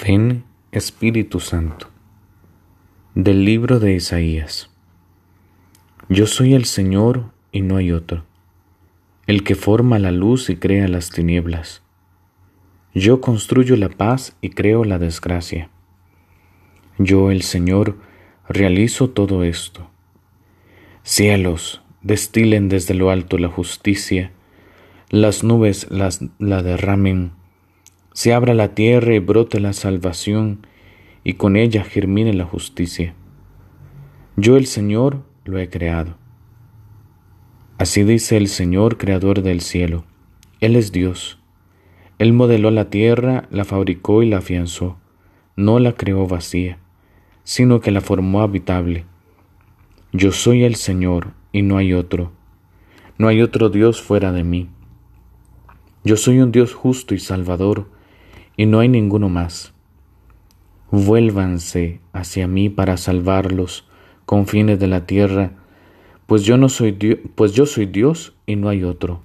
Ven Espíritu Santo. Del libro de Isaías. Yo soy el Señor y no hay otro, el que forma la luz y crea las tinieblas. Yo construyo la paz y creo la desgracia. Yo, el Señor, realizo todo esto. Cielos, destilen desde lo alto la justicia, las nubes las, la derramen se abra la tierra y brote la salvación, y con ella germine la justicia. Yo el Señor lo he creado. Así dice el Señor, creador del cielo. Él es Dios. Él modeló la tierra, la fabricó y la afianzó. No la creó vacía, sino que la formó habitable. Yo soy el Señor y no hay otro. No hay otro Dios fuera de mí. Yo soy un Dios justo y salvador y no hay ninguno más. Vuélvanse hacia mí para salvarlos, confines de la tierra, pues yo no soy Dios, pues yo soy Dios y no hay otro.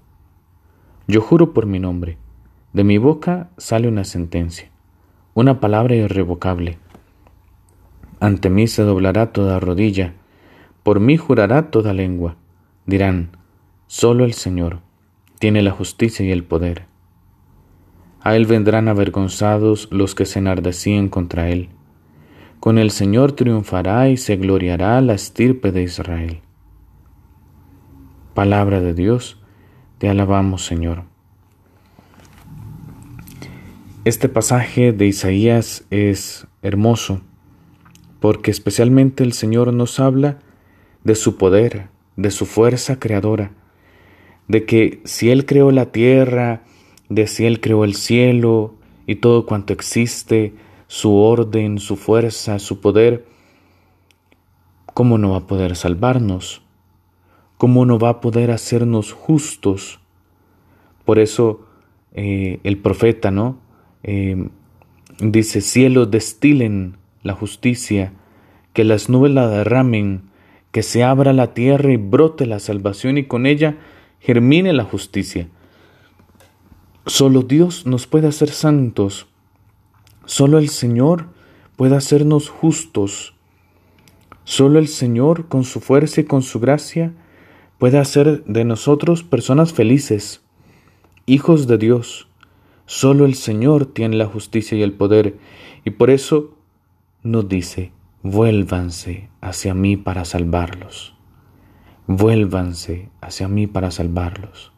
Yo juro por mi nombre, de mi boca sale una sentencia, una palabra irrevocable. Ante mí se doblará toda rodilla, por mí jurará toda lengua. Dirán, solo el Señor tiene la justicia y el poder. A él vendrán avergonzados los que se enardecían contra él. Con el Señor triunfará y se gloriará la estirpe de Israel. Palabra de Dios, te alabamos Señor. Este pasaje de Isaías es hermoso porque especialmente el Señor nos habla de su poder, de su fuerza creadora, de que si Él creó la tierra, si Él creó el cielo y todo cuanto existe, su orden, su fuerza, su poder, ¿cómo no va a poder salvarnos? ¿Cómo no va a poder hacernos justos? Por eso eh, el profeta, ¿no? Eh, dice, cielos destilen la justicia, que las nubes la derramen, que se abra la tierra y brote la salvación y con ella germine la justicia. Solo Dios nos puede hacer santos. Solo el Señor puede hacernos justos. Solo el Señor, con su fuerza y con su gracia, puede hacer de nosotros personas felices, hijos de Dios. Solo el Señor tiene la justicia y el poder, y por eso nos dice, vuélvanse hacia mí para salvarlos. Vuélvanse hacia mí para salvarlos.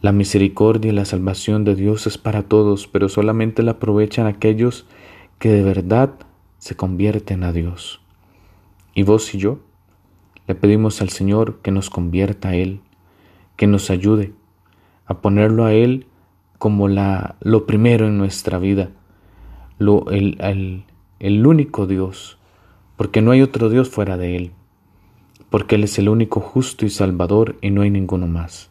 La misericordia y la salvación de Dios es para todos, pero solamente la aprovechan aquellos que de verdad se convierten a Dios. Y vos y yo le pedimos al Señor que nos convierta a Él, que nos ayude a ponerlo a Él como la, lo primero en nuestra vida, lo, el, el, el único Dios, porque no hay otro Dios fuera de Él, porque Él es el único justo y salvador y no hay ninguno más.